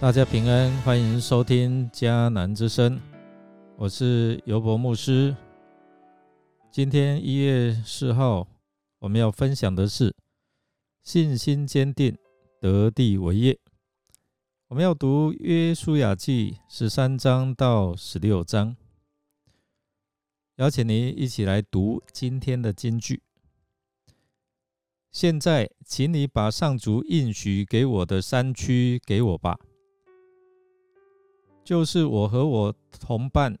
大家平安，欢迎收听迦南之声，我是尤博牧师。今天一月四号，我们要分享的是信心坚定，得地为业。我们要读约书亚记十三章到十六章，邀请您一起来读今天的金句。现在，请你把上主应许给我的山区给我吧。就是我和我同伴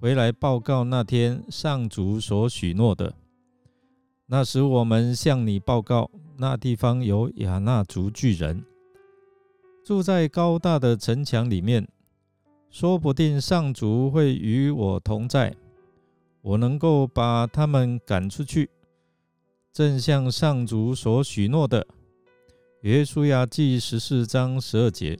回来报告那天上主所许诺的。那时我们向你报告，那地方有亚纳族巨人，住在高大的城墙里面。说不定上主会与我同在，我能够把他们赶出去，正像上主所许诺的。约书亚记十四章十二节。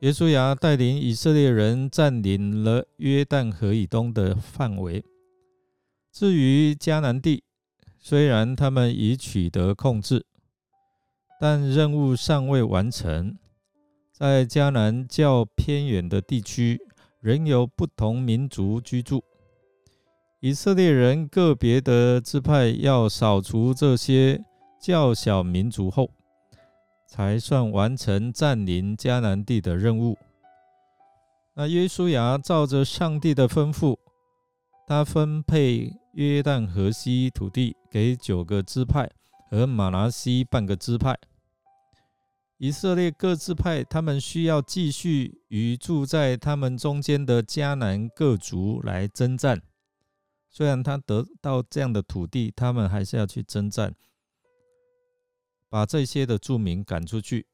耶稣亚带领以色列人占领了约旦河以东的范围。至于迦南地，虽然他们已取得控制，但任务尚未完成。在迦南较偏远的地区，仍有不同民族居住。以色列人个别的支派要扫除这些较小民族后。才算完成占领迦南地的任务。那约书亚照着上帝的吩咐，他分配约旦河西土地给九个支派和马拿西半个支派。以色列各支派，他们需要继续与住在他们中间的迦南各族来征战。虽然他得到这样的土地，他们还是要去征战。把这些的住民赶出去。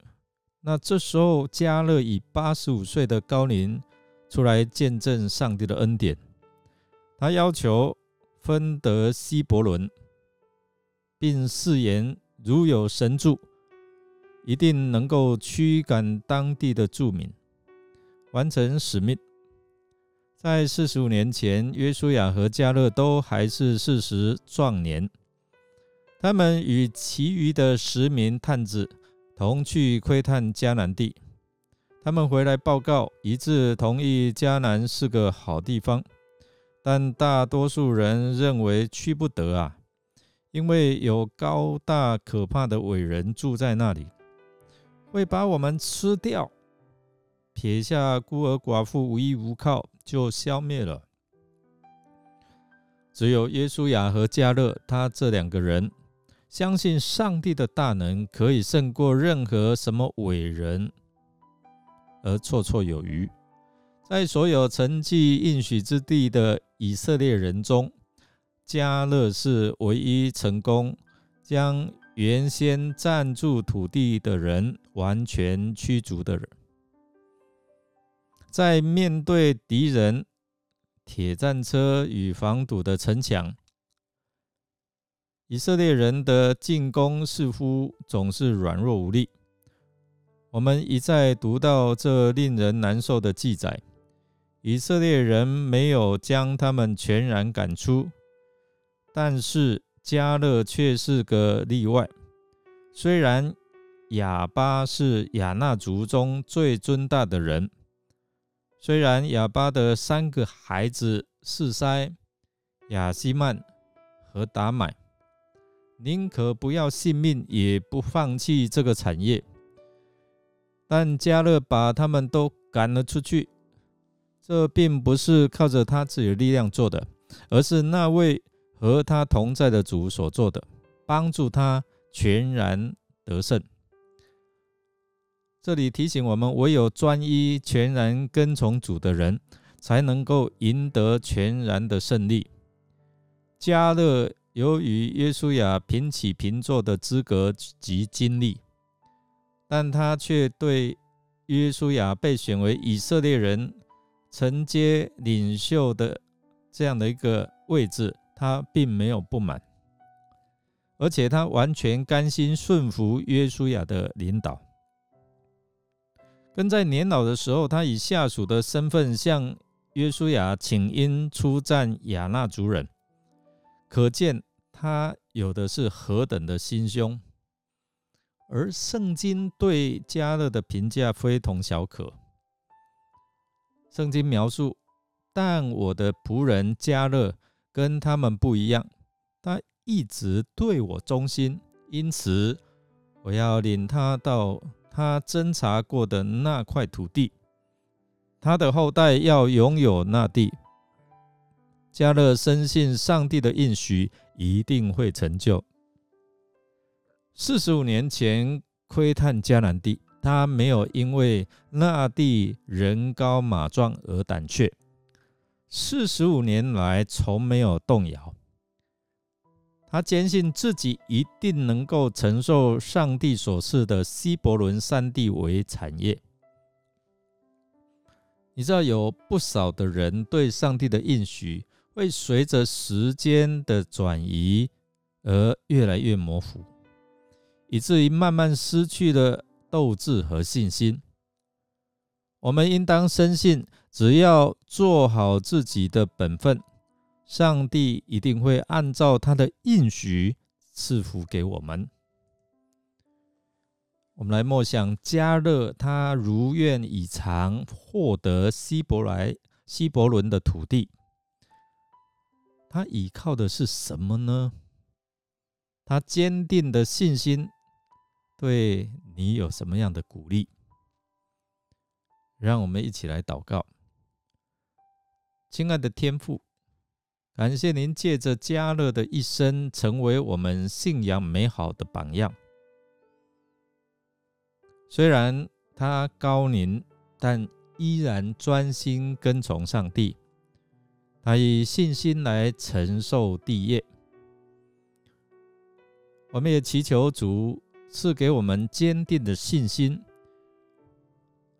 那这时候，加勒以八十五岁的高龄出来见证上帝的恩典。他要求分得希伯伦，并誓言如有神助，一定能够驱赶当地的住民，完成使命。在四十五年前，约书亚和加勒都还是四十壮年。他们与其余的十名探子同去窥探迦南地。他们回来报告，一致同意迦南是个好地方，但大多数人认为去不得啊，因为有高大可怕的伟人住在那里，会把我们吃掉，撇下孤儿寡妇无依无靠就消灭了。只有耶稣雅和加勒，他这两个人。相信上帝的大能可以胜过任何什么伟人，而绰绰有余。在所有成绩应许之地的以色列人中，加勒是唯一成功将原先占住土地的人完全驱逐的人。在面对敌人、铁战车与防堵的城墙。以色列人的进攻似乎总是软弱无力。我们一再读到这令人难受的记载：以色列人没有将他们全然赶出，但是加勒却是个例外。虽然亚巴是亚纳族中最尊大的人，虽然亚巴的三个孩子示塞、亚西曼和达买。宁可不要性命，也不放弃这个产业。但加勒把他们都赶了出去，这并不是靠着他自己的力量做的，而是那位和他同在的主所做的，帮助他全然得胜。这里提醒我们：唯有专一、全然跟从主的人，才能够赢得全然的胜利。加勒。由于约书亚平起平坐的资格及经历，但他却对约书亚被选为以色列人承接领袖的这样的一个位置，他并没有不满，而且他完全甘心顺服约书亚的领导。跟在年老的时候，他以下属的身份向约书亚请缨出战亚纳族人，可见。他有的是何等的心胸！而圣经对加勒的评价非同小可。圣经描述，但我的仆人加勒跟他们不一样，他一直对我忠心，因此我要领他到他侦查过的那块土地，他的后代要拥有那地。加勒深信上帝的应许一定会成就。四十五年前窥探迦南地，他没有因为那地人高马壮而胆怯。四十五年来从没有动摇。他坚信自己一定能够承受上帝所赐的希伯伦山地为产业。你知道有不少的人对上帝的应许会随着时间的转移而越来越模糊。以至于慢慢失去了斗志和信心。我们应当深信，只要做好自己的本分，上帝一定会按照他的应许赐福给我们。我们来默想加勒，他如愿以偿获得希伯来希伯伦的土地，他依靠的是什么呢？他坚定的信心。对你有什么样的鼓励？让我们一起来祷告。亲爱的天父，感谢您借着加勒的一生，成为我们信仰美好的榜样。虽然他高龄，但依然专心跟从上帝。他以信心来承受地业。我们也祈求主。赐给我们坚定的信心，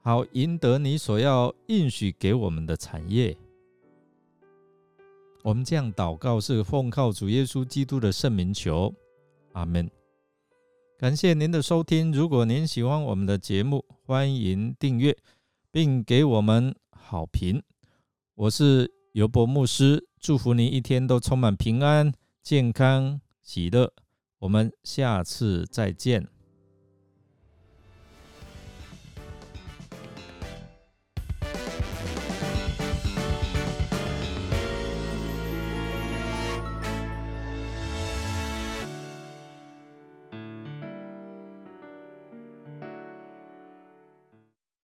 好赢得你所要应许给我们的产业。我们这样祷告，是奉靠主耶稣基督的圣名求，阿门。感谢您的收听。如果您喜欢我们的节目，欢迎订阅并给我们好评。我是尤伯牧师，祝福您一天都充满平安、健康、喜乐。我们下次再见。